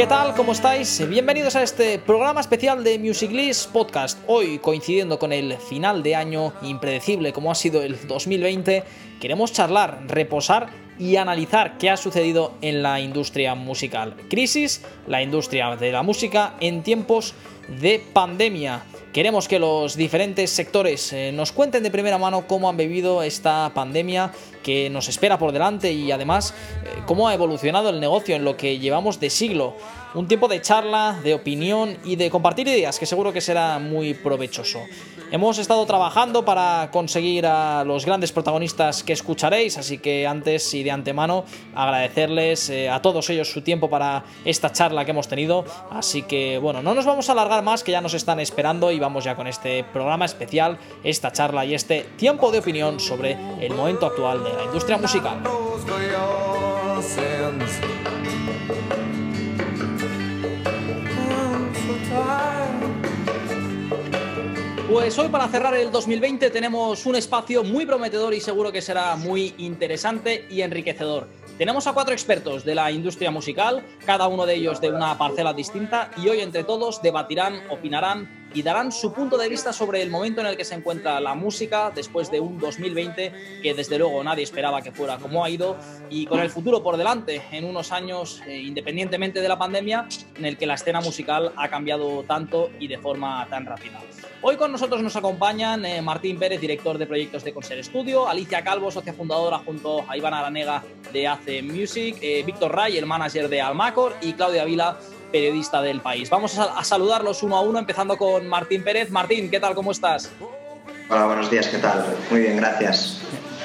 ¿Qué tal? ¿Cómo estáis? Bienvenidos a este programa especial de Music List Podcast. Hoy, coincidiendo con el final de año impredecible como ha sido el 2020, queremos charlar, reposar y analizar qué ha sucedido en la industria musical. Crisis, la industria de la música en tiempos de pandemia. Queremos que los diferentes sectores eh, nos cuenten de primera mano cómo han vivido esta pandemia que nos espera por delante y además eh, cómo ha evolucionado el negocio en lo que llevamos de siglo. Un tiempo de charla, de opinión y de compartir ideas que seguro que será muy provechoso. Hemos estado trabajando para conseguir a los grandes protagonistas que escucharéis, así que antes y de antemano agradecerles eh, a todos ellos su tiempo para esta charla que hemos tenido. Así que bueno, no nos vamos a alargar más, que ya nos están esperando y vamos ya con este programa especial, esta charla y este tiempo de opinión sobre el momento actual de la industria musical. Pues hoy para cerrar el 2020 tenemos un espacio muy prometedor y seguro que será muy interesante y enriquecedor. Tenemos a cuatro expertos de la industria musical, cada uno de ellos de una parcela distinta, y hoy entre todos debatirán, opinarán y darán su punto de vista sobre el momento en el que se encuentra la música después de un 2020 que desde luego nadie esperaba que fuera como ha ido y con el futuro por delante en unos años, eh, independientemente de la pandemia, en el que la escena musical ha cambiado tanto y de forma tan rápida. Hoy con nosotros nos acompañan eh, Martín Pérez, director de proyectos de Concert Studio, Alicia Calvo, socia fundadora junto a Iván Aranega de AC Music, eh, Víctor Ray, el manager de Almacor y Claudia Vila, periodista del país. Vamos a, saludarlos uno a uno, empezando con Martín Pérez. Martín, ¿qué tal? ¿Cómo estás? Hola, buenos días, ¿qué tal? Muy bien, gracias.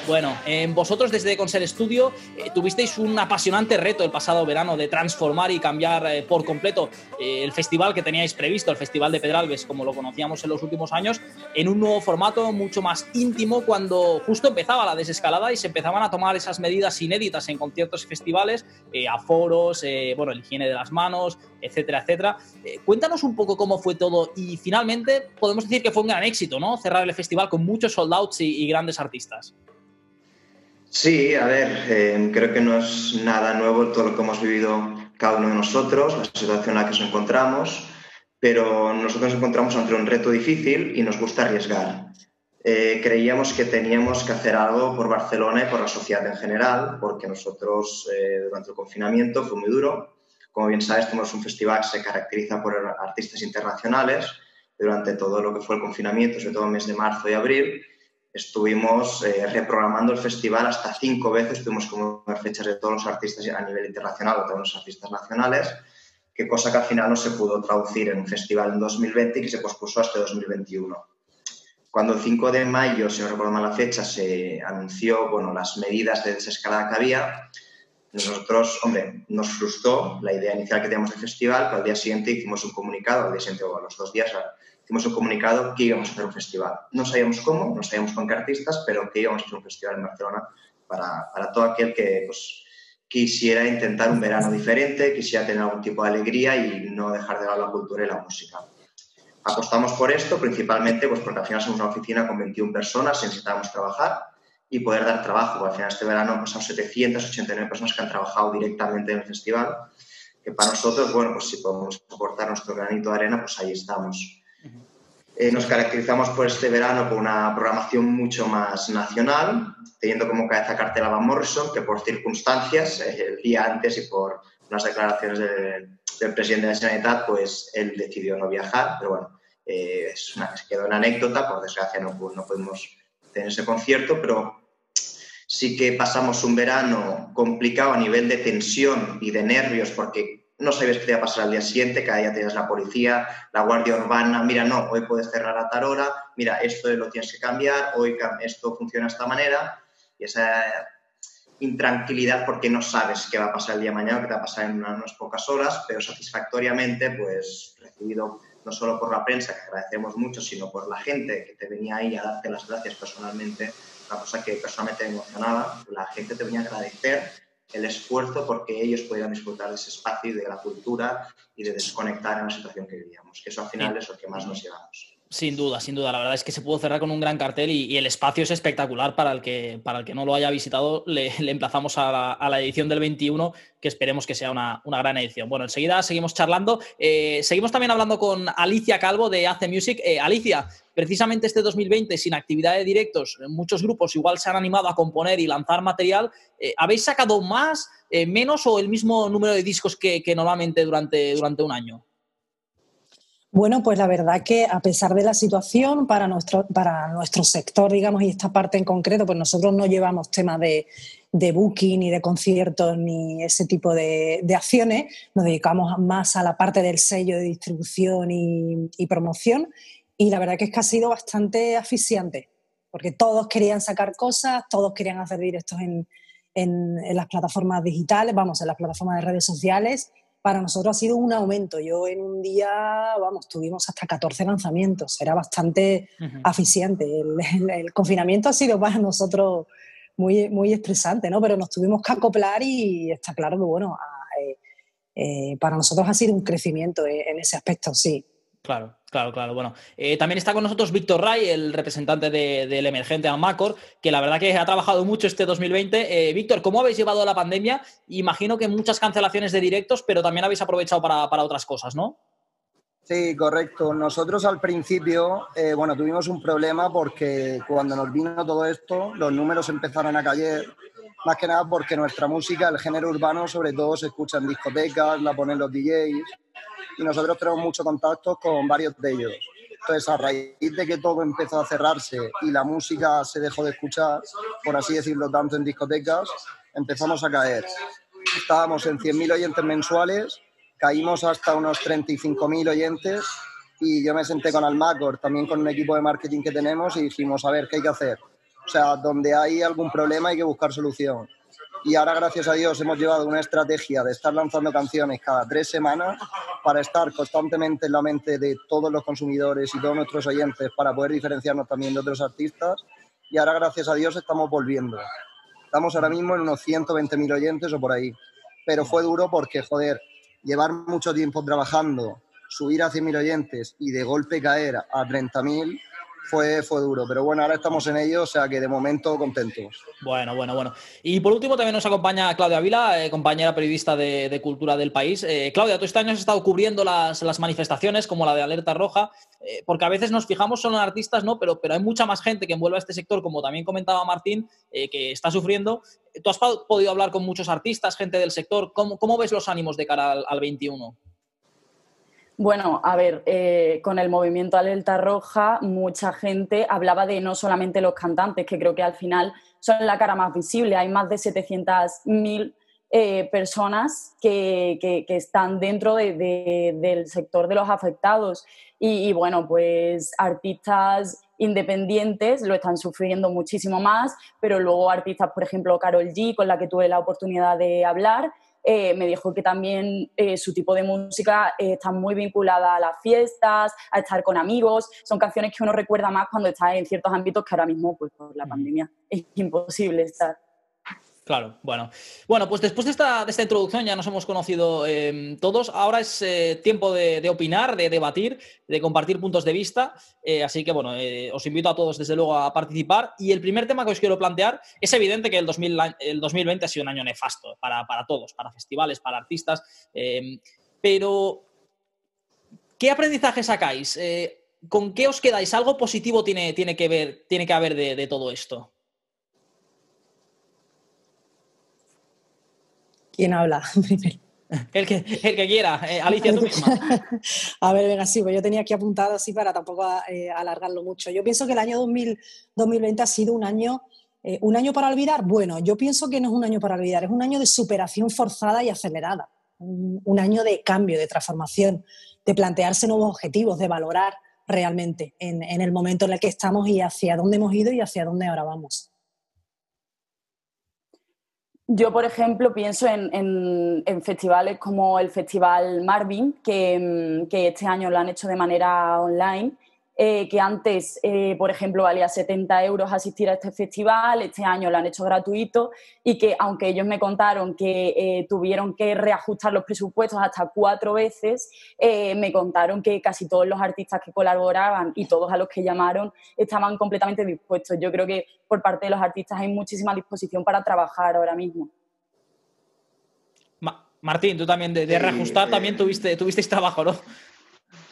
Bueno, vosotros desde Concert Studio eh, tuvisteis un apasionante reto el pasado verano de transformar y cambiar eh, por completo eh, el festival que teníais previsto, el Festival de Pedralbes, como lo conocíamos en los últimos años, en un nuevo formato mucho más íntimo cuando justo empezaba la desescalada y se empezaban a tomar esas medidas inéditas en conciertos y festivales, aforos, bueno, el higiene de las manos, etcétera, etcétera. cuéntanos un poco cómo fue todo y finalmente podemos decir que fue un gran éxito, ¿no? Cerrar el festival con muchos sold outs y grandes artistas. Sí, a ver, eh, creo que no es nada nuevo todo lo que hemos vivido cada uno de nosotros, la situación en la que nos encontramos, pero nosotros nos encontramos ante un reto difícil y nos gusta arriesgar. Eh, creíamos que teníamos que hacer algo por Barcelona y por la sociedad en general, porque nosotros eh, durante el confinamiento fue muy duro. Como bien sabes, tenemos un festival que se caracteriza por artistas internacionales. Durante todo lo que fue el confinamiento, sobre todo el mes de marzo y abril, estuvimos eh, reprogramando el festival hasta cinco veces, tuvimos como fechas de todos los artistas a nivel internacional o todos los artistas nacionales, que cosa que al final no se pudo traducir en un festival en 2020 y que se pospuso hasta 2021. Cuando el 5 de mayo, si no recuerdo mal la fecha, se anunció bueno, las medidas de desescalada que había, nosotros, hombre, nos frustró la idea inicial que teníamos del festival, pero al día siguiente hicimos un comunicado, al día siguiente o a los dos días, hicimos un comunicado que íbamos a hacer un festival. No sabíamos cómo, no sabíamos con qué artistas, pero que íbamos a hacer un festival en Barcelona para, para todo aquel que pues, quisiera intentar un verano diferente, quisiera tener algún tipo de alegría y no dejar de lado la cultura y la música. Apostamos por esto principalmente pues, porque al final somos una oficina con 21 personas y necesitábamos trabajar y poder dar trabajo. Al final este verano han 789 personas que han trabajado directamente en el festival, que para nosotros, bueno, pues si podemos aportar nuestro granito de arena, pues ahí estamos. Eh, nos caracterizamos por este verano por una programación mucho más nacional, teniendo como cabeza cartela Van Morrison, que por circunstancias, eh, el día antes y por unas declaraciones del presidente de la Generalitat, pues él decidió no viajar, pero bueno, eh, es una, quedó en anécdota, por desgracia no, no pudimos tener ese concierto, pero sí que pasamos un verano complicado a nivel de tensión y de nervios, porque no sabes qué te va a pasar al día siguiente, cada día tienes la policía, la guardia urbana, mira, no, hoy puedes cerrar a tal hora, mira, esto lo tienes que cambiar, hoy esto funciona de esta manera, y esa intranquilidad porque no sabes qué va a pasar el día de mañana, qué te va a pasar en unas pocas horas, pero satisfactoriamente, pues recibido no solo por la prensa, que agradecemos mucho, sino por la gente que te venía ahí a darte las gracias personalmente, una cosa que personalmente me emocionaba, la gente te venía a agradecer el esfuerzo porque ellos pudieran disfrutar de ese espacio y de la cultura y de desconectar en la situación que vivíamos, que eso al final es lo que más nos llevamos. Sin duda, sin duda. La verdad es que se pudo cerrar con un gran cartel y, el espacio es espectacular para el que, para el que no lo haya visitado. Le, emplazamos a la, edición del 21, que esperemos que sea una, gran edición. Bueno, enseguida seguimos charlando. Eh, seguimos también hablando con Alicia Calvo de Ace Music. Eh, Alicia, precisamente este 2020, sin actividad de directos, muchos grupos igual se han animado a componer y lanzar material. Eh, ¿Habéis sacado más, menos o el mismo número de discos que, normalmente durante, durante un año? Bueno, pues la verdad que a pesar de la situación para nuestro, para nuestro sector, digamos, y esta parte en concreto, pues nosotros no llevamos temas de, booking, ni de conciertos, ni ese tipo de, acciones. Nos dedicamos más a la parte del sello de distribución y, promoción. Y la verdad que es que ha sido bastante asfixiante, porque todos querían sacar cosas, todos querían hacer directos en, en las plataformas digitales, vamos, en las plataformas de redes sociales para nosotros ha sido un aumento. Yo en un día, vamos, tuvimos hasta 14 lanzamientos, era bastante eficiente. El, confinamiento ha sido para nosotros muy, muy estresante, ¿no? Pero nos tuvimos que acoplar y está claro que, bueno, eh, eh, para nosotros ha sido un crecimiento en ese aspecto, sí. Claro, claro, claro. Bueno, eh, también está con nosotros Víctor Ray, el representante del emergente Almacor, que la verdad que ha trabajado mucho este 2020. Eh, Víctor, ¿cómo habéis llevado la pandemia? Imagino que muchas cancelaciones de directos, pero también habéis aprovechado para, otras cosas, ¿no? Sí, correcto. Nosotros al principio, eh, bueno, tuvimos un problema porque cuando nos vino todo esto, los números empezaron a caer, más que nada porque nuestra música, el género urbano, sobre todo se escucha en discotecas, la ponen los DJs y nosotros tenemos mucho contacto con varios de ellos. Entonces, a raíz de que todo empezó a cerrarse y la música se dejó de escuchar, por así decirlo, tanto en discotecas, empezamos a caer. Estábamos en 100.000 oyentes mensuales, caímos hasta unos 35.000 oyentes y yo me senté con Almacor, también con un equipo de marketing que tenemos y dijimos, a ver, ¿qué hay que hacer? O sea, donde hay algún problema hay que buscar solución y ahora gracias a Dios hemos llevado una estrategia de estar lanzando canciones cada tres semanas para estar constantemente en la mente de todos los consumidores y todos nuestros oyentes para poder diferenciarnos también de otros artistas y ahora gracias a Dios estamos volviendo. Estamos ahora mismo en unos 120.000 oyentes o por ahí, pero fue duro porque, joder, llevar mucho tiempo trabajando, subir a 100.000 oyentes y de golpe caer a 30.000 fue, fue duro. Pero bueno, ahora estamos en ello, o sea que de momento contentos. Bueno, bueno, bueno. Y por último también nos acompaña Claudia Vila, eh, compañera periodista de, Cultura del país. Eh, Claudia, tú este año has estado cubriendo las, manifestaciones como la de Alerta Roja, eh, porque a veces nos fijamos solo en artistas, ¿no? Pero, pero hay mucha más gente que envuelve a este sector, como también comentaba Martín, que está sufriendo. Tú has podido hablar con muchos artistas, gente del sector. ¿Cómo, cómo ves los ánimos de cara al, al 21? Bueno, a ver, eh, con el movimiento Alerta Roja, mucha gente hablaba de no solamente los cantantes, que creo que al final son la cara más visible. Hay más de 700.000 eh, personas que, están dentro del sector de los afectados. Y, y, bueno, pues artistas independientes lo están sufriendo muchísimo más, pero luego artistas, por ejemplo, Carol G, con la que tuve la oportunidad de hablar, eh, me dijo que también eh, su tipo de música eh, está muy vinculada a las fiestas, a estar con amigos. Son canciones que uno recuerda más cuando está en ciertos ámbitos que ahora mismo, pues por la pandemia, es imposible estar. Claro, bueno. Bueno, pues después de esta, de esta introducción ya nos hemos conocido em, todos. Ahora es eh, tiempo de, opinar, de debatir, de compartir puntos de vista. Eh, así que, bueno, eh, os invito a todos desde luego a participar. Y el primer tema que os quiero plantear es evidente que el, 2020 ha sido un año nefasto para, todos, para festivales, para artistas. Em, pero, ¿qué aprendizaje sacáis? ¿Con qué os quedáis? ¿Algo positivo tiene, tiene, que, ver, tiene que haber de todo esto? ¿Quién habla El que, el que quiera, eh, Alicia, tú misma. A ver, venga, sí, pues yo tenía aquí apuntado así para tampoco eh, alargarlo mucho. Yo pienso que el año 2020 ha sido un año, eh, un año para olvidar. Bueno, yo pienso que no es un año para olvidar, es un año de superación forzada y acelerada. Un, año de cambio, de transformación, de plantearse nuevos objetivos, de valorar realmente en, en el momento en el que estamos y hacia dónde hemos ido y hacia dónde ahora vamos. Yo, por ejemplo, pienso en, festivales como el Festival Marvin, que, este año lo han hecho de manera online eh, que antes, eh, por ejemplo, valía 70 euros asistir a este festival, este año lo han hecho gratuito y que aunque ellos me contaron que eh, tuvieron que reajustar los presupuestos hasta cuatro veces, me contaron que casi todos los artistas que colaboraban y todos a los que llamaron estaban completamente dispuestos. Yo creo que por parte de los artistas hay muchísima disposición para trabajar ahora mismo. Martín, tú también de, reajustar también tuviste, tuvisteis trabajo, ¿no?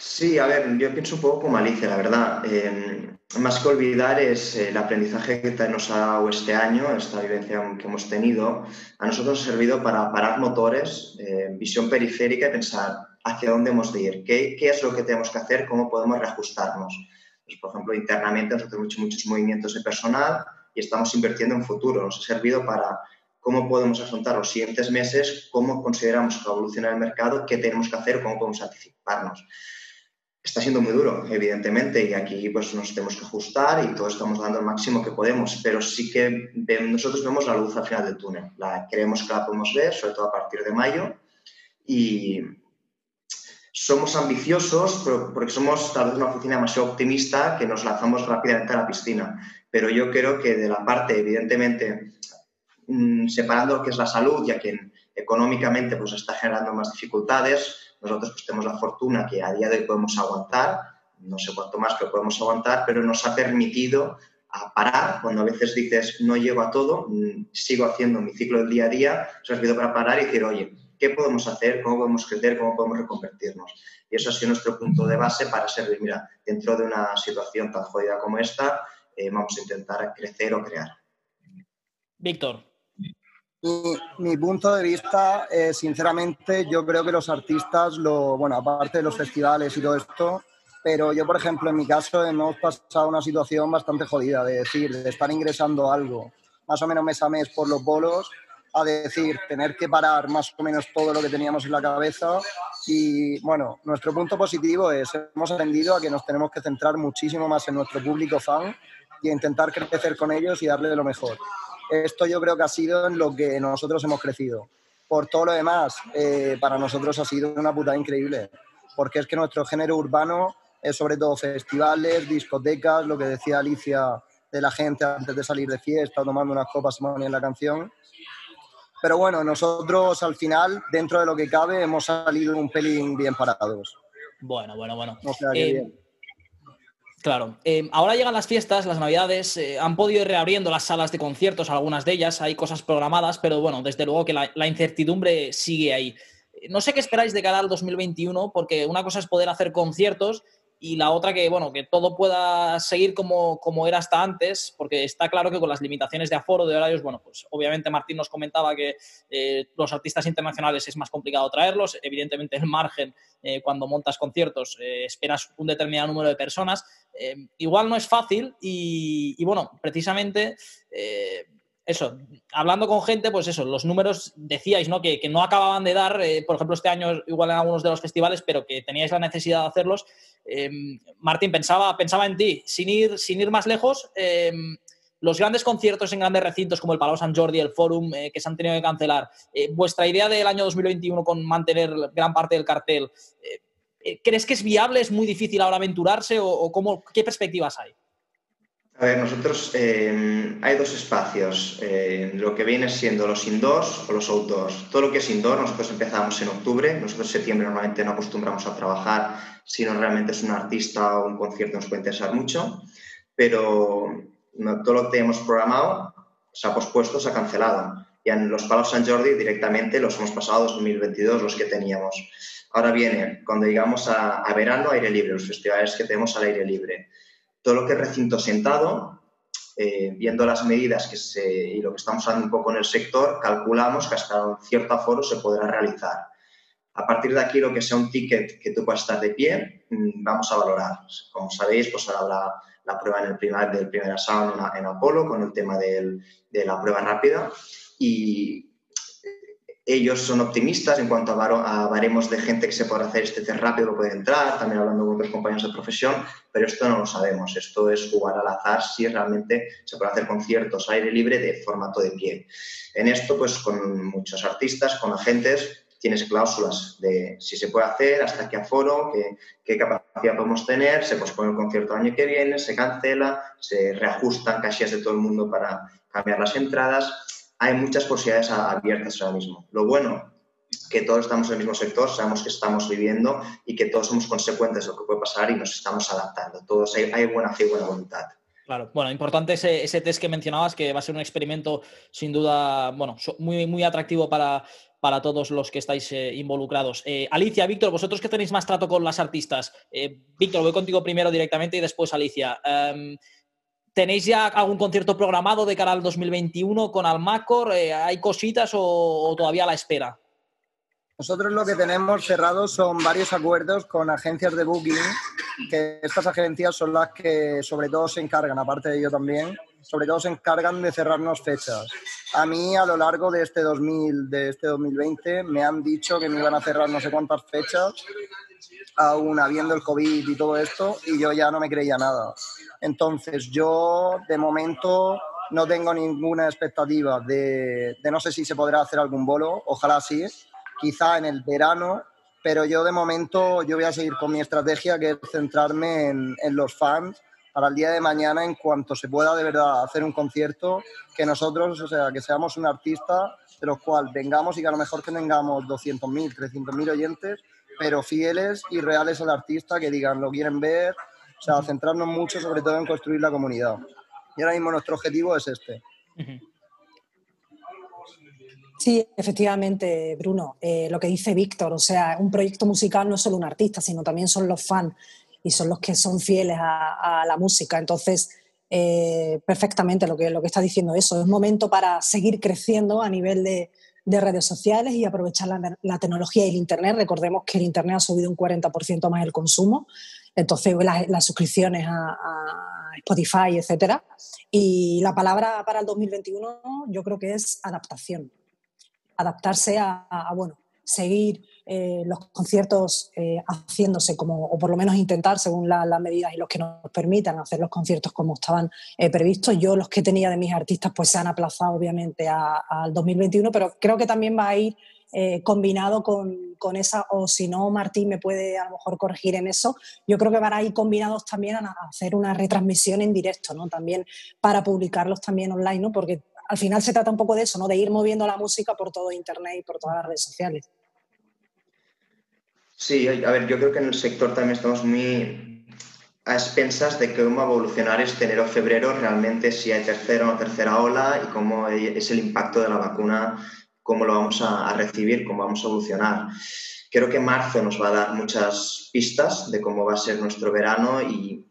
Sí, a ver, yo pienso un poco como Alicia, la verdad. Em, más que olvidar es el aprendizaje que nos ha dado este año, esta vivencia que hemos tenido. A nosotros nos ha servido para parar motores, eh, visión periférica y pensar hacia dónde hemos de ir, qué, es lo que tenemos que hacer, cómo podemos reajustarnos. Pues, por ejemplo, internamente nosotros hemos hecho muchos movimientos de personal y estamos invirtiendo en futuro. Nos ha servido para cómo podemos afrontar los siguientes meses, cómo consideramos que va a el mercado, qué tenemos que hacer, cómo podemos anticiparnos. Está siendo muy duro, evidentemente, y aquí pues nos tenemos que ajustar y todos estamos dando el máximo que podemos, pero sí que nosotros vemos la luz al final del túnel. La, creemos que la podemos ver, sobre todo a partir de mayo, y somos ambiciosos porque somos tal vez una oficina demasiado optimista que nos lanzamos rápidamente a la piscina, pero yo creo que de la parte, evidentemente, Mm, separando lo que es la salud y a quien económicamente pues, está generando más dificultades, nosotros pues, tenemos la fortuna que a día de hoy podemos aguantar, no sé cuánto más que podemos aguantar, pero nos ha permitido a parar, cuando a veces dices no llego a todo, mm, sigo haciendo mi ciclo del día a día, se ha servido para parar y decir, oye, ¿qué podemos hacer? ¿Cómo podemos crecer? ¿Cómo podemos reconvertirnos? Y eso ha sido nuestro punto de base para servir, mira, dentro de una situación tan jodida como esta, eh, vamos a intentar crecer o crear. Víctor, mi, punto de vista, eh, sinceramente, yo creo que los artistas, lo, bueno, aparte de los festivales y todo esto, pero yo, por ejemplo, en mi caso hemos pasado una situación bastante jodida, de decir, de estar ingresando algo más o menos mes a mes por los bolos, a decir, tener que parar más o menos todo lo que teníamos en la cabeza. Y bueno, nuestro punto positivo es, hemos aprendido a que nos tenemos que centrar muchísimo más en nuestro público fan y intentar crecer con ellos y darle lo mejor esto yo creo que ha sido en lo que nosotros hemos crecido. Por todo lo demás, eh, para nosotros ha sido una putada increíble, porque es que nuestro género urbano es sobre todo festivales, discotecas, lo que decía Alicia de la gente antes de salir de fiesta, tomando unas copas en la canción. Pero bueno, nosotros al final, dentro de lo que cabe, hemos salido un pelín bien parados. Bueno, bueno, bueno. Eh, Claro. Em, ahora llegan las fiestas, las navidades, eh, han podido ir reabriendo las salas de conciertos, algunas de ellas, hay cosas programadas, pero bueno, desde luego que la, incertidumbre sigue ahí. No sé qué esperáis de cara al 2021, porque una cosa es poder hacer conciertos y la otra que, bueno, que todo pueda seguir como, como era hasta antes, porque está claro que con las limitaciones de aforo, de horarios, bueno, pues obviamente Martín nos comentaba que eh, los artistas internacionales es más complicado traerlos, evidentemente el margen eh, cuando montas conciertos esperas un determinado número de personas, Em, igual no es fácil y, bueno, precisamente eh, eso, hablando con gente, pues eso, los números decíais, ¿no? Que, no acababan de dar, eh, por ejemplo, este año igual en algunos de los festivales, pero que teníais la necesidad de hacerlos. Em, Martín, pensaba, pensaba en ti, sin ir, sin ir más lejos, em, los grandes conciertos en grandes recintos como el Palau San Jordi, el Forum, eh, que se han tenido que cancelar, vuestra idea del año 2021 con mantener gran parte del cartel, ¿Crees que es viable? ¿Es muy difícil ahora aventurarse? ¿O, cómo, qué perspectivas hay? A ver, nosotros eh, hay dos espacios, eh, lo que viene siendo los indoors o los outdoors. Todo lo que es indoor, nosotros empezamos en octubre, nosotros en septiembre normalmente no acostumbramos a trabajar si no realmente es un artista o un concierto nos puede interesar mucho, pero todo lo que tenemos programado se ha pospuesto, se ha cancelado. Y en los Palos San Jordi directamente los hemos pasado a 2022, los que teníamos. Ahora viene, cuando llegamos a, verano, aire libre, los festivales que tenemos al aire libre. Todo lo que es recinto sentado, eh, viendo las medidas que se, y lo que estamos haciendo un poco en el sector, calculamos que hasta un cierto aforo se podrá realizar. A partir de aquí, lo que sea un ticket que tú puedas estar de pie, mm, vamos a valorar. Como sabéis, pues ahora la, prueba en el primer, del primer asado en, Apolo con el tema de la prueba rápida y ellos son optimistas en cuanto a, baremos de gente que se puede hacer este test rápido, que puede entrar, también hablando con otros compañeros de profesión, pero esto no lo sabemos. Esto es jugar al azar si realmente se puede hacer conciertos aire libre de formato de pie. En esto, pues con muchos artistas, con agentes, tienes cláusulas de si se puede hacer, hasta qué aforo, qué, qué capacidad podemos tener, se pospone el concierto el año que viene, se cancela, se reajustan casillas de todo el mundo para cambiar las entradas. Hay muchas posibilidades abiertas ahora mismo. Lo bueno que todos estamos en el mismo sector, sabemos que estamos viviendo y que todos somos consecuentes de lo que puede pasar y nos estamos adaptando. Todos hay, hay buena fe y buena voluntad. Claro, bueno, importante ese, ese, test que mencionabas, que va a ser un experimento sin duda, bueno, muy, muy atractivo para, para todos los que estáis eh, involucrados. Eh, Alicia, Víctor, vosotros que tenéis más trato con las artistas. Eh, Víctor, voy contigo primero directamente y después Alicia. Em, ¿Tenéis ya algún concierto programado de cara al 2021 con Almacor? ¿Hay cositas o, o todavía a la espera? Nosotros lo que tenemos cerrado son varios acuerdos con agencias de booking, que estas agencias son las que sobre todo se encargan, aparte de yo también, sobre todo se encargan de cerrarnos fechas. A mí a lo largo de este, 2000, de este 2020 me han dicho que me iban a cerrar no sé cuántas fechas, aún habiendo el COVID y todo esto, y yo ya no me creía nada. Entonces yo de momento no tengo ninguna expectativa de, de no sé si se podrá hacer algún bolo, ojalá sí, quizá en el verano, pero yo de momento yo voy a seguir con mi estrategia que es centrarme en, en los fans para el día de mañana en cuanto se pueda de verdad hacer un concierto, que nosotros, o sea, que seamos un artista de los cuales vengamos y que a lo mejor que tengamos 200.000, 300.000 oyentes, pero fieles y reales al artista, que digan, lo quieren ver, o sea, centrarnos mucho sobre todo en construir la comunidad. Y ahora mismo nuestro objetivo es este. Sí, efectivamente, Bruno. Eh, lo que dice Víctor, o sea, un proyecto musical no es solo un artista, sino también son los fans y son los que son fieles a, la música. Entonces, eh, perfectamente lo que, lo que está diciendo eso. Es momento para seguir creciendo a nivel de, redes sociales y aprovechar la, tecnología y el Internet. Recordemos que el Internet ha subido un 40% más el consumo, entonces las, suscripciones a, Spotify, etcétera. Y la palabra para el 2021 yo creo que es adaptación adaptarse a, bueno, seguir eh, los conciertos eh, haciéndose como, o por lo menos intentar, según las medidas y los que nos permitan hacer los conciertos como estaban eh, previstos. Yo los que tenía de mis artistas pues se han aplazado obviamente al 2021, pero creo que también va a ir combinado con, con, esa, o si no, Martín me puede a lo mejor corregir en eso, yo creo que van a ir combinados también a, hacer una retransmisión en directo, ¿no? También para publicarlos también online, ¿no? Porque al final se trata un poco de eso, ¿no? De ir moviendo la música por todo Internet y por todas las redes sociales. Sí, a ver, yo creo que en el sector también estamos muy a expensas de cómo evolucionar este enero-febrero, realmente si hay tercera o tercera ola y cómo es el impacto de la vacuna, cómo lo vamos a, a recibir, cómo vamos a evolucionar. Creo que marzo nos va a dar muchas pistas de cómo va a ser nuestro verano y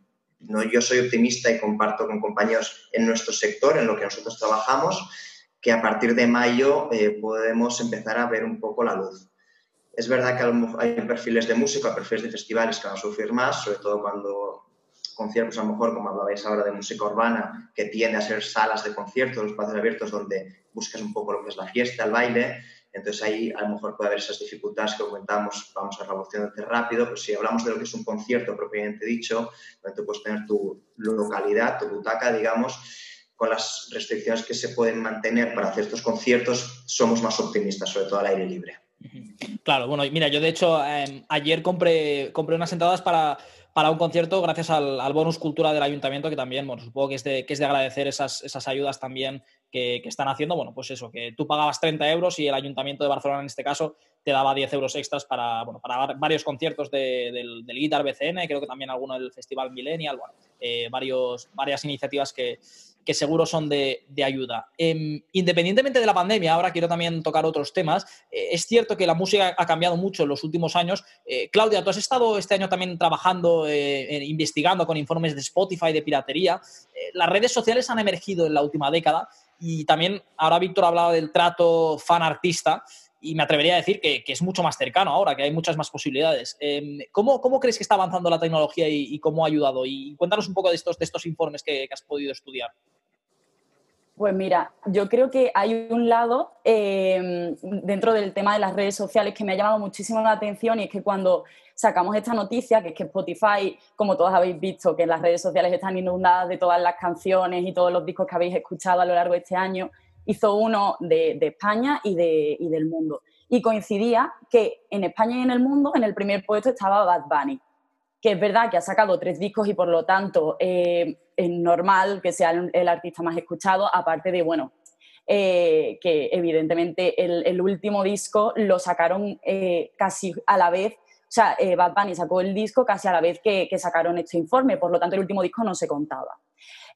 ¿no? Yo soy optimista y comparto con compañeros en nuestro sector, en lo que nosotros trabajamos, que a partir de mayo eh, podemos empezar a ver un poco la luz. Es verdad que hay perfiles de música, perfiles de festivales que van a sufrir más, sobre todo cuando conciertos, a lo mejor, como hablabais ahora, de música urbana, que tiende a ser salas de conciertos, espacios abiertos donde buscas un poco lo que es la fiesta, el baile, entonces ahí a lo mejor puede haber esas dificultades que comentamos, vamos a revolucionar rápido, pero si hablamos de lo que es un concierto propiamente dicho, donde tú puedes tener tu localidad, tu butaca, digamos, con las restricciones que se pueden mantener para hacer estos conciertos, somos más optimistas, sobre todo al aire libre. Claro, bueno, mira, yo de hecho em, ayer compré, compré unas entradas para para un concierto gracias al, bonus cultura del ayuntamiento, que también, bueno, supongo que es de, que es de agradecer esas, esas ayudas también que, que, están haciendo. Bueno, pues eso, que tú pagabas 30 euros y el ayuntamiento de Barcelona en este caso te daba 10 euros extras para, bueno, para varios conciertos del, del Guitar BCN, creo que también alguno del Festival Millennial, bueno, eh, varios, varias iniciativas que, que seguro son de, ayuda. Em, independientemente de la pandemia, ahora quiero también tocar otros temas. Eh, es cierto que la música ha cambiado mucho en los últimos años. Eh, Claudia, tú has estado este año también trabajando, eh, investigando con informes de Spotify, de piratería. las redes sociales han emergido en la última década y también ahora Víctor ha hablado del trato fan-artista y me atrevería a decir que, es mucho más cercano ahora, que hay muchas más posibilidades. Em, ¿cómo, ¿cómo, crees que está avanzando la tecnología y, cómo ha ayudado? Y cuéntanos un poco de estos, de estos informes que, has podido estudiar. Pues mira, yo creo que hay un lado em, dentro del tema de las redes sociales que me ha llamado muchísimo la atención y es que cuando sacamos esta noticia, que es que Spotify, como todos habéis visto, que las redes sociales están inundadas de todas las canciones y todos los discos que habéis escuchado a lo largo de este año, hizo uno de, España y, de, del mundo. y coincidía que en España y en el mundo en el primer puesto estaba Bad Bunny, que es verdad que ha sacado tres discos y por lo tanto eh, es normal que sea el, artista más escuchado, aparte de, bueno, eh, que evidentemente el, último disco lo sacaron eh, casi a la vez sea, eh, Bad Bunny sacó el disco casi a la vez que, sacaron este informe, por lo tanto el último disco no se contaba.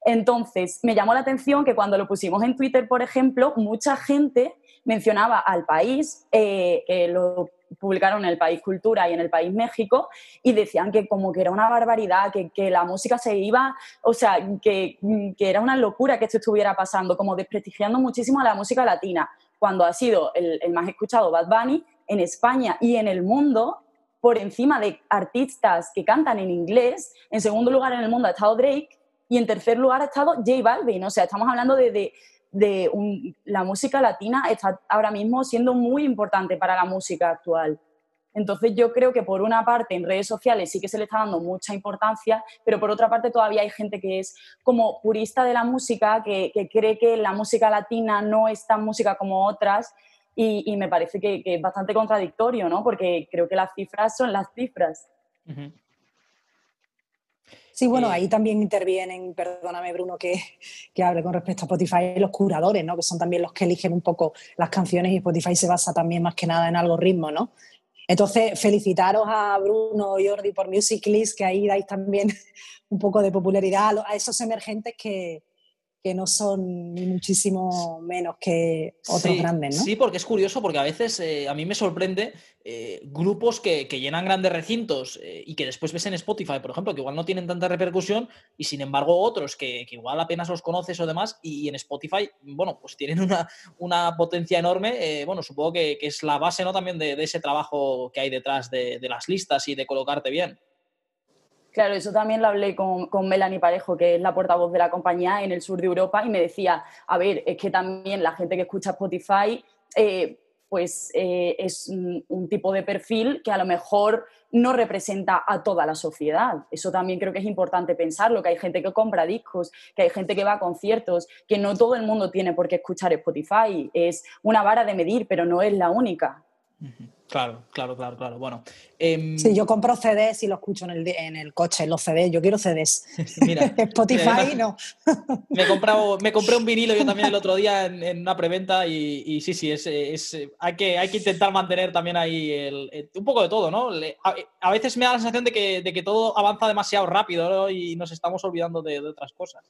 Entonces, me llamó la atención que cuando lo pusimos en Twitter, por ejemplo, mucha gente mencionaba al país, eh, que lo publicaron en el País Cultura y en el País México, y decían que como que era una barbaridad, que, la música se iba, o sea, que, era una locura que esto estuviera pasando, como desprestigiando muchísimo a la música latina, cuando ha sido el, el más escuchado Bad Bunny en España y en el mundo, por encima de artistas que cantan en inglés. En segundo lugar en el mundo ha estado Drake y en tercer lugar ha estado J Balvin. O sea, estamos hablando de, la música latina está ahora mismo siendo muy importante para la música actual. Entonces yo creo que por una parte en redes sociales sí que se le está dando mucha importancia, pero por otra parte todavía hay gente que es como purista de la música, que cree que la música latina no es tan música como otras y, me parece que, es bastante contradictorio, ¿no? Porque creo que las cifras son las cifras. Sí, bueno, ahí también intervienen, perdóname Bruno que, que hable con respecto a Spotify, los curadores, ¿no? Que son también los que eligen un poco las canciones y Spotify se basa también más que nada en algoritmos, ¿no? Entonces, felicitaros a Bruno y Jordi por Music List, que ahí dais también un poco de popularidad a esos emergentes que, que no son ni muchísimo menos que otros grandes, ¿no? Sí, porque es curioso, porque a veces eh, a mí me sorprende eh, grupos que, llenan grandes recintos eh, y que después ves en Spotify, por ejemplo, que igual no tienen tanta repercusión y sin embargo otros que, igual apenas los conoces o demás y, en Spotify, bueno, pues tienen una, potencia enorme. bueno, supongo que, es la base, ¿no? También de, ese trabajo que hay detrás de las listas y de colocarte bien. Claro, eso también lo hablé con, con, Melanie Parejo, que es la portavoz de la compañía en el sur de Europa, y me decía, a ver, es que también la gente que escucha Spotify, eh, pues eh, es un, tipo de perfil que a lo mejor no representa a toda la sociedad. Eso también creo que es importante pensarlo, que hay gente que compra discos, que hay gente que va a conciertos, que no todo el mundo tiene por qué escuchar Spotify. Es una vara de medir, pero no es la única. Claro, claro, claro, claro. Bueno. Em, sí, yo compro CDs y lo escucho en el, en el coche, los CDs. Yo quiero CDs. Mira, Spotify no. me, he comprado, me compré un vinilo yo también el otro día en, una preventa y, sí, sí, es, es, hay, que, hay que intentar mantener también ahí el, un poco de todo, ¿no? A, veces me da la sensación de que, de que todo avanza demasiado rápido y nos estamos olvidando de otras cosas.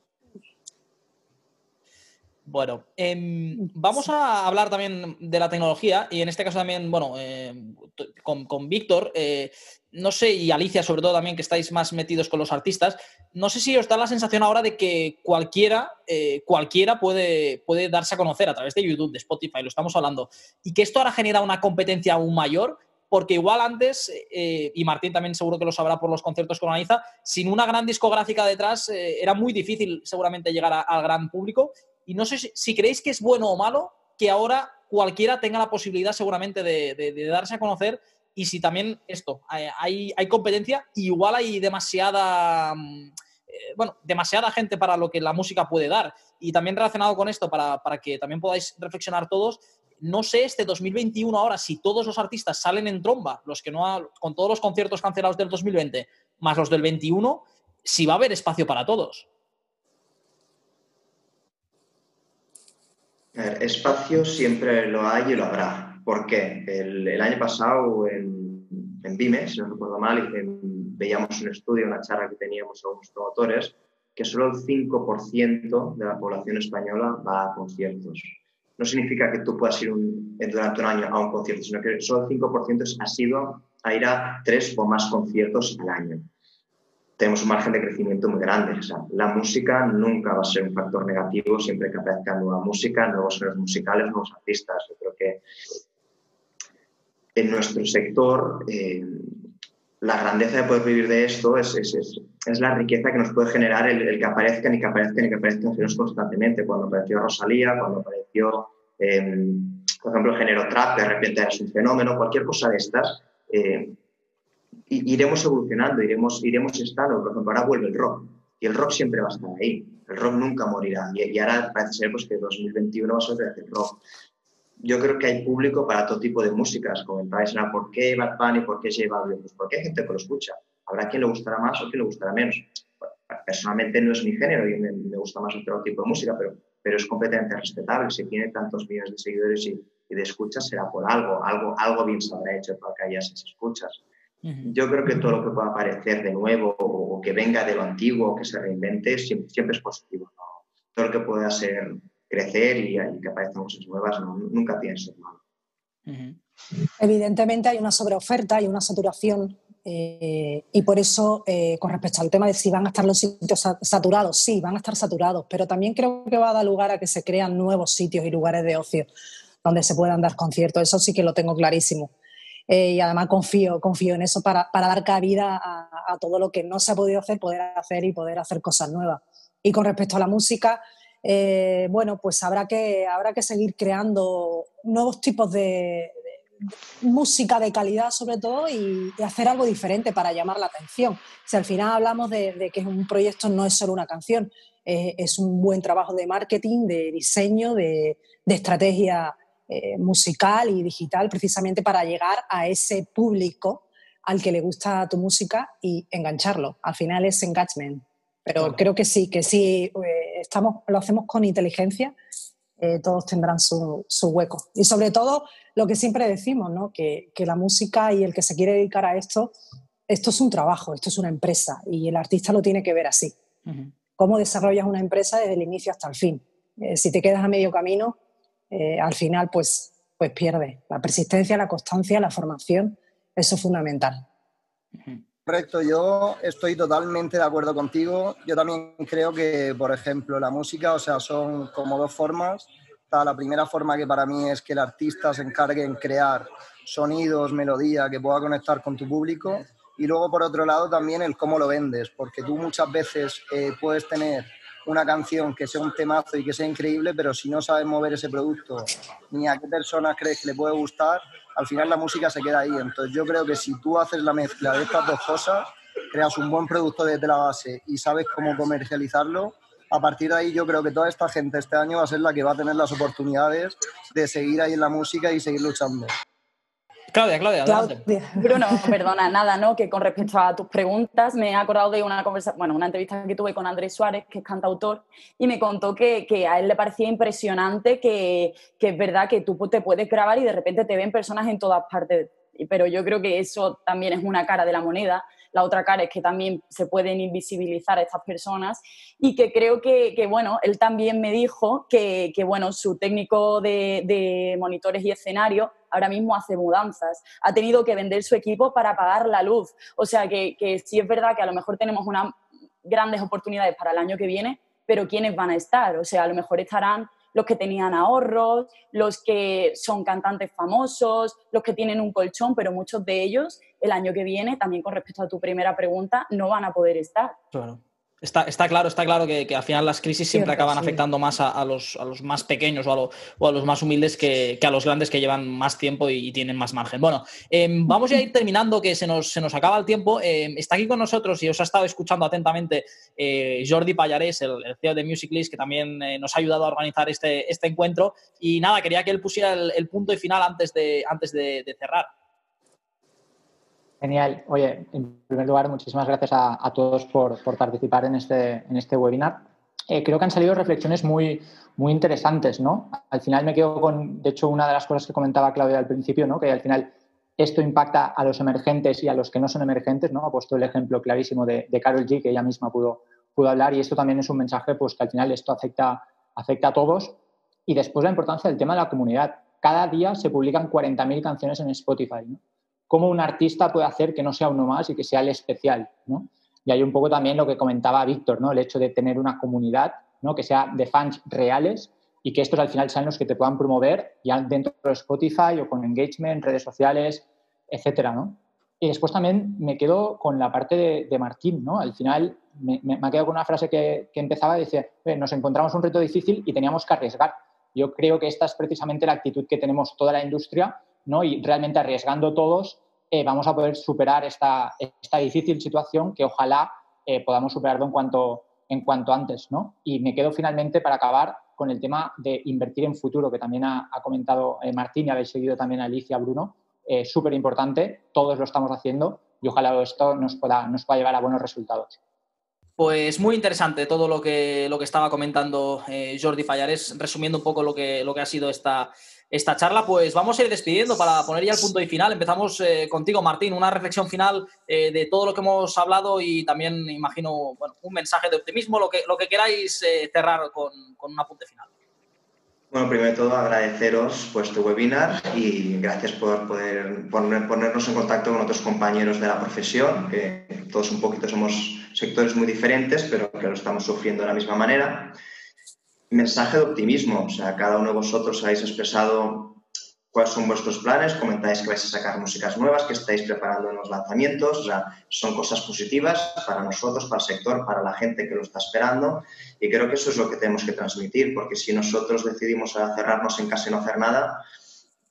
Bueno, em, vamos a hablar también de la tecnología y en este caso también, bueno, em, con, Víctor, eh, no sé, y Alicia sobre todo también, que estáis más metidos con los artistas, no sé si os da la sensación ahora de que cualquiera, eh, cualquiera puede, puede darse a conocer a través de YouTube, de Spotify, lo estamos hablando, y que esto ahora genera una competencia aún mayor, porque igual antes, eh, y Martín también seguro que lo sabrá por los conciertos que organiza, sin una gran discográfica detrás era muy difícil seguramente llegar al gran público y no sé si, creéis que es bueno o malo que ahora cualquiera tenga la posibilidad seguramente de, darse a conocer y si también esto, hay, competencia, igual hay demasiada, mm, eh, bueno, demasiada gente para lo que la música puede dar. Y también relacionado con esto, para, que también podáis reflexionar todos, no sé este 2021 ahora si todos los artistas salen en tromba, los que no con todos los conciertos cancelados del 2020 más los del 21, si va a haber espacio para todos. Espacio siempre lo hay y lo habrá. ¿Por qué? El, año pasado en, en Vime, si no recuerdo mal, veíamos un estudio, una charla que teníamos a unos promotores, que solo el 5% de la población española va a conciertos. No significa que tú puedas ir durante un año a un concierto, sino que solo el 5% ha sido a ir a tres o más conciertos al año tenemos un margen de crecimiento muy grande. la música nunca va a ser un factor negativo siempre que aparezca nueva música, nuevos géneros musicales, nuevos artistas. Yo creo que en nuestro sector eh, la grandeza de poder vivir de esto es, es, es, la riqueza que nos puede generar el, que aparezcan y que aparezcan y que aparezcan géneros constantemente. Cuando apareció Rosalía, cuando apareció, em, por ejemplo, el género trap, de repente es un fenómeno, cualquier cosa de estas. Eh, iremos evolucionando, iremos, iremos estando. Por ejemplo, ahora vuelve el rock y el rock siempre va a estar ahí. El rock nunca morirá. Y, ahora parece ser pues, que 2021 va a ser el rock. yo creo que hay público para todo tipo de músicas. Comentáis, ¿por qué Bad Bunny, por qué J Balvin? Pues porque hay gente que lo escucha. Habrá quien le gustará más o quien le gustará menos. personalmente no es mi género y me, gusta más otro tipo de música, pero, pero es completamente respetable. Si tiene tantos millones de seguidores y, de escuchas, será por algo. Algo, algo bien se habrá hecho para que haya esas escuchas. Yo creo que todo lo que pueda aparecer de nuevo o, que venga de lo antiguo, o que se reinvente, siempre, es positivo. Todo lo que pueda ser crecer y, que aparezcan cosas nuevas nunca tiene que ser malo. Evidentemente hay una sobreoferta, hay una saturación eh, y por eso, eh, con respecto al tema de si van a estar los sitios saturados, sí, van a estar saturados, pero también creo que va a dar lugar a que se crean nuevos sitios y lugares de ocio donde se puedan dar conciertos. Eso sí que lo tengo clarísimo. Eh, y además confío, confío en eso para, dar cabida a, todo lo que no se ha podido hacer, poder hacer y poder hacer cosas nuevas. Y con respecto a la música, eh, bueno, pues habrá que, habrá que seguir creando nuevos tipos de, música de calidad sobre todo y, hacer algo diferente para llamar la atención. Si al final hablamos de, que un proyecto no es solo una canción, es un buen trabajo de marketing, de diseño, de estrategia eh, musical y digital precisamente para llegar a ese público al que le gusta tu música y engancharlo. Al final es engagement. Pero creo que sí, que sí, eh, estamos, lo hacemos con inteligencia, eh, todos tendrán su, su, hueco. Y sobre todo, lo que siempre decimos, ¿no? que, que, la música y el que se quiere dedicar a esto, esto es un trabajo, esto es una empresa y el artista lo tiene que ver así. ¿Cómo desarrollas una empresa desde el inicio hasta el fin? si te quedas a medio camino, eh, al final pues, pues pierde. La persistencia, la constancia, la formación, eso es fundamental. Correcto, yo estoy totalmente de acuerdo contigo. Yo también creo que, por ejemplo, la música, o sea, son como dos formas. La primera forma que para mí es que el artista se encargue en crear sonidos, melodía que pueda conectar con tu público. Y luego, por otro lado, también el cómo lo vendes, porque tú muchas veces eh, puedes tener una canción que sea un temazo y que sea increíble, pero si no sabes mover ese producto ni a qué persona crees que le puede gustar, al final la música se queda ahí. Entonces yo creo que si tú haces la mezcla de estas dos cosas, creas un buen producto desde la base y sabes cómo comercializarlo, a partir de ahí yo creo que toda esta gente este año va a ser la que va a tener las oportunidades de seguir ahí en la música y seguir luchando. Claudia, Claudia, adelante. Bruno, perdona, nada, ¿no? Que con respecto a tus preguntas, me he acordado de una conversa, bueno, una entrevista que tuve con Andrés Suárez, que es cantautor, y me contó que, que a él le parecía impresionante que, que, es verdad que tú te puedes grabar y de repente te ven personas en todas partes. Pero yo creo que eso también es una cara de la moneda la otra cara es que también se pueden invisibilizar a estas personas. Y que creo que, bueno, él también me dijo que, bueno, su técnico de, monitores y escenario ahora mismo hace mudanzas, ha tenido que vender su equipo para pagar la luz, o sea que, que sí es verdad que a lo mejor tenemos unas grandes oportunidades para el año que viene, pero ¿quiénes van a estar? O sea, a lo mejor estarán los que tenían ahorros, los que son cantantes famosos, los que tienen un colchón, pero muchos de ellos el año que viene, también con respecto a tu primera pregunta, no van a poder estar. Claro. Está, está, claro, está claro que, al final las crisis siempre acaban afectando más a, los, a, los, más pequeños o a, los más humildes que, a los grandes que llevan más tiempo y, tienen más margen. Bueno, em, vamos a ir terminando, que se nos, se nos acaba el tiempo. Em, está aquí con nosotros y os ha estado escuchando atentamente eh, Jordi Pallarés, el, CEO de Music List, que también eh, nos ha ayudado a organizar este, este encuentro. Y nada, quería que él pusiera el, punto y final antes de, antes de cerrar. Genial. Oye, en primer lugar, muchísimas gracias a, todos por, participar en este, en este webinar. Eh, creo que han salido reflexiones muy, muy interesantes, ¿no? Al final me quedo con, de hecho, una de las cosas que comentaba Claudia al principio, ¿no? Que al final esto impacta a los emergentes y a los que no son emergentes, ¿no? Ha puesto el ejemplo clarísimo de, de Carol G, que ella misma pudo, pudo hablar, y esto también es un mensaje, pues que al final esto afecta, afecta a todos. Y después la importancia del tema de la comunidad. Cada día se publican 40.000 canciones en Spotify, ¿no? Cómo un artista puede hacer que no sea uno más y que sea el especial, ¿no? Y hay un poco también lo que comentaba Víctor, ¿no? El hecho de tener una comunidad, ¿no? Que sea de fans reales y que estos al final sean los que te puedan promover ya dentro de Spotify o con engagement, redes sociales, etcétera, ¿no? Y después también me quedo con la parte de, Martín, ¿no? Al final me, me, me, quedado con una frase que, que empezaba decía, nos encontramos un reto difícil y teníamos que arriesgar. Yo creo que esta es precisamente la actitud que tenemos toda la industria y realmente arriesgando todos eh, vamos a poder superar esta, esta difícil situación que ojalá eh, podamos superarlo en cuanto, en cuanto antes. ¿no? Y me quedo finalmente para acabar con el tema de invertir en futuro, que también ha, comentado eh, Martín y habéis seguido también a Alicia Bruno, súper importante, todos lo estamos haciendo y ojalá esto nos pueda, nos pueda llevar a buenos resultados. Pues muy interesante todo lo que, lo que estaba comentando Jordi Fallares, resumiendo un poco lo que, lo que ha sido esta, esta charla. Pues vamos a ir despidiendo para poner ya el punto y final. Empezamos eh, contigo, Martín, una reflexión final eh, de todo lo que hemos hablado y también, imagino, un mensaje de optimismo, lo que, lo que queráis cerrar con, con un apunte final. Bueno, primero de todo agradeceros pues, tu webinar y gracias por poder ponernos en contacto con otros compañeros de la profesión, que todos un poquito somos sectores muy diferentes, pero que lo estamos sufriendo de la misma manera. Mensaje de optimismo, o sea, cada uno de vosotros habéis expresado cuáles son vuestros planes, comentáis que vais a sacar músicas nuevas, que estáis preparando unos lanzamientos, o sea, son cosas positivas para nosotros, para el sector, para la gente que lo está esperando y creo que eso es lo que tenemos que transmitir, porque si nosotros decidimos cerrarnos en casa y no hacer nada,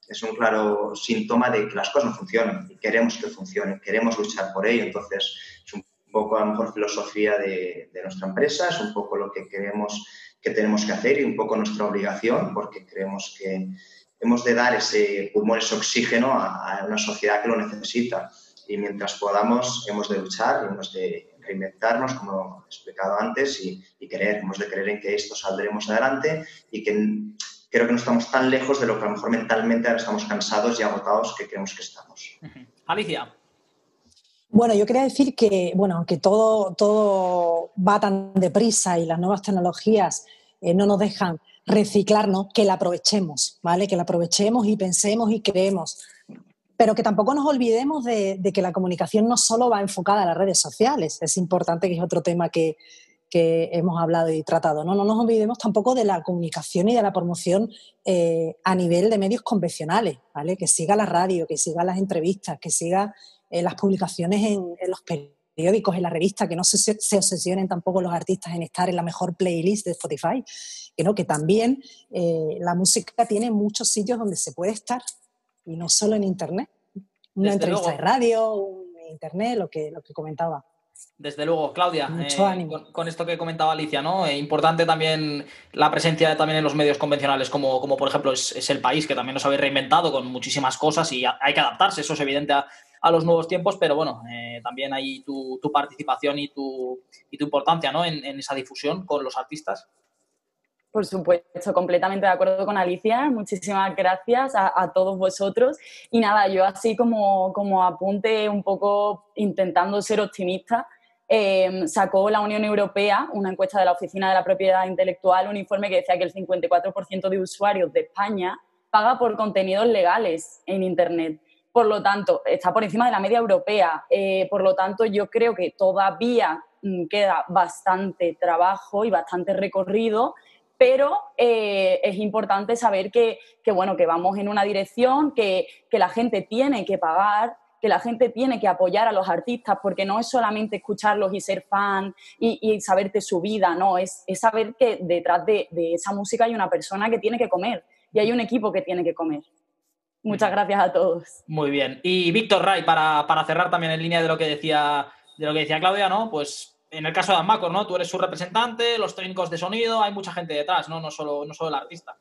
es un claro síntoma de que las cosas no funcionan y queremos que funcionen, queremos luchar por ello, entonces es un poco a lo mejor filosofía de, nuestra empresa, es un poco lo que creemos que tenemos que hacer y un poco nuestra obligación, porque creemos que hemos de dar ese pulmón, ese oxígeno a, a una sociedad que lo necesita. Y mientras podamos, hemos de luchar, hemos de reinventarnos, como he explicado antes, y, y creer, hemos de creer en que esto saldremos adelante y que creo que no estamos tan lejos de lo que a lo mejor mentalmente ahora estamos cansados y agotados que creemos que estamos. Alicia. Bueno, yo quería decir que, bueno, aunque todo, todo va tan deprisa y las nuevas tecnologías eh, no nos dejan reciclarnos, que la aprovechemos, ¿vale? Que la aprovechemos y pensemos y creemos pero que tampoco nos olvidemos de, que la comunicación no solo va enfocada a las redes sociales, es importante que es otro tema que, hemos hablado y tratado. ¿no? no nos olvidemos tampoco de la comunicación y de la promoción eh, a nivel de medios convencionales, ¿vale? que siga la radio, que siga las entrevistas, que siga eh, las publicaciones en, los periódicos, en la revista, que no se, se, obsesionen tampoco los artistas en estar en la mejor playlist de Spotify, que, ¿no? que también eh, la música tiene muchos sitios donde se puede estar y no solo en Internet. Una entrevista de radio, un Internet, lo que, lo que comentaba. Desde luego, Claudia, eh, con, esto que comentaba Alicia, ¿no? Eh, importante también la presencia también en los medios convencionales, como, como por ejemplo es, el país, que también nos habéis reinventado con muchísimas cosas y hay que adaptarse, eso es evidente a, los nuevos tiempos, pero bueno, eh, también hay tu, participación y tu, y tu importancia ¿no? en, esa difusión con los artistas. Por supuesto, completamente de acuerdo con Alicia. Muchísimas gracias a, todos vosotros. Y nada, yo así como, como apunte un poco intentando ser optimista, em, sacó la Unión Europea una encuesta de la Oficina de la Propiedad Intelectual, un informe que decía que el 54% de usuarios de España paga por contenidos legales en Internet. Por lo tanto, está por encima de la media europea. Eh, por lo tanto, yo creo que todavía mm, queda bastante trabajo y bastante recorrido pero eh, es importante saber que, bueno, que vamos en una dirección, que, la gente tiene que pagar, que la gente tiene que apoyar a los artistas, porque no es solamente escucharlos y ser fan y, saberte su vida, no, es, saber que detrás de, esa música hay una persona que tiene que comer y hay un equipo que tiene que comer. Muchas gracias a todos. Muy bien. Y Víctor Ray, para, para cerrar también en línea de lo que decía, de lo que decía Claudia, ¿no? Pues en el caso de Amacor, ¿no? Tú eres su representante, los técnicos de sonido, hay mucha gente detrás, ¿no? No solo, no solo el artista.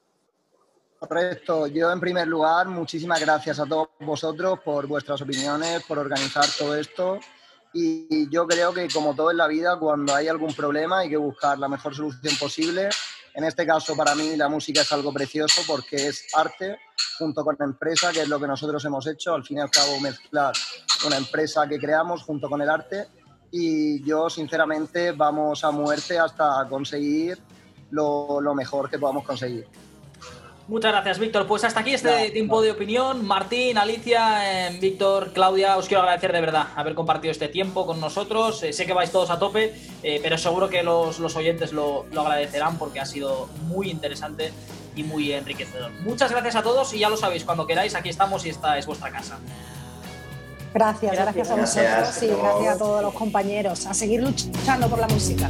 Correcto. Yo, en primer lugar, muchísimas gracias a todos vosotros por vuestras opiniones, por organizar todo esto. Y yo creo que, como todo en la vida, cuando hay algún problema hay que buscar la mejor solución posible. En este caso, para mí, la música es algo precioso porque es arte junto con la empresa, que es lo que nosotros hemos hecho. Al fin y al cabo, mezclar una empresa que creamos junto con el arte y yo sinceramente vamos a muerte hasta conseguir lo, mejor que podamos conseguir. Muchas gracias, Víctor. Pues hasta aquí este tiempo de opinión. Martín, Alicia, eh, Víctor, Claudia, os quiero agradecer de verdad haber compartido este tiempo con nosotros. Eh, sé que vais todos a tope, eh, pero seguro que los, oyentes lo, lo, agradecerán porque ha sido muy interesante y muy enriquecedor. Muchas gracias a todos y ya lo sabéis, cuando queráis, aquí estamos y esta es vuestra casa. Gracias, gracias, a vosotros y gracias a todos los compañeros. A seguir luchando por la música.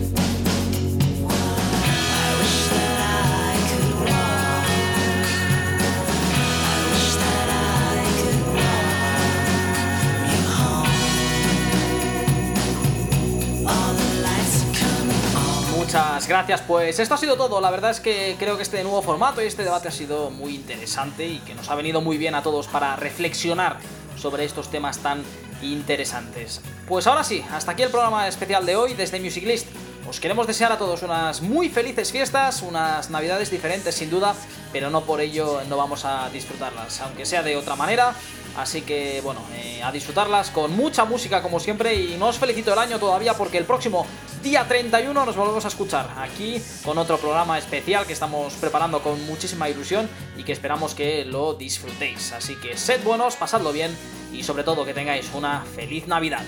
Muchas Muchas gracias, pues esto ha sido todo. La verdad es que creo que este nuevo formato y este debate ha sido muy interesante y que nos ha venido muy bien a todos para reflexionar sobre estos temas tan interesantes. Pues ahora sí, hasta aquí el programa especial de hoy desde Music List. Os queremos desear a todos unas muy felices fiestas, unas navidades diferentes sin duda, pero no por ello no vamos a disfrutarlas, aunque sea de otra manera. Así que bueno, eh, a disfrutarlas con mucha música como siempre y no os felicito el año todavía porque el próximo día 31 nos volvemos a escuchar aquí con otro programa especial que estamos preparando con muchísima ilusión y que esperamos que lo disfrutéis. Así que sed buenos, pasadlo bien y sobre todo que tengáis una feliz Navidad.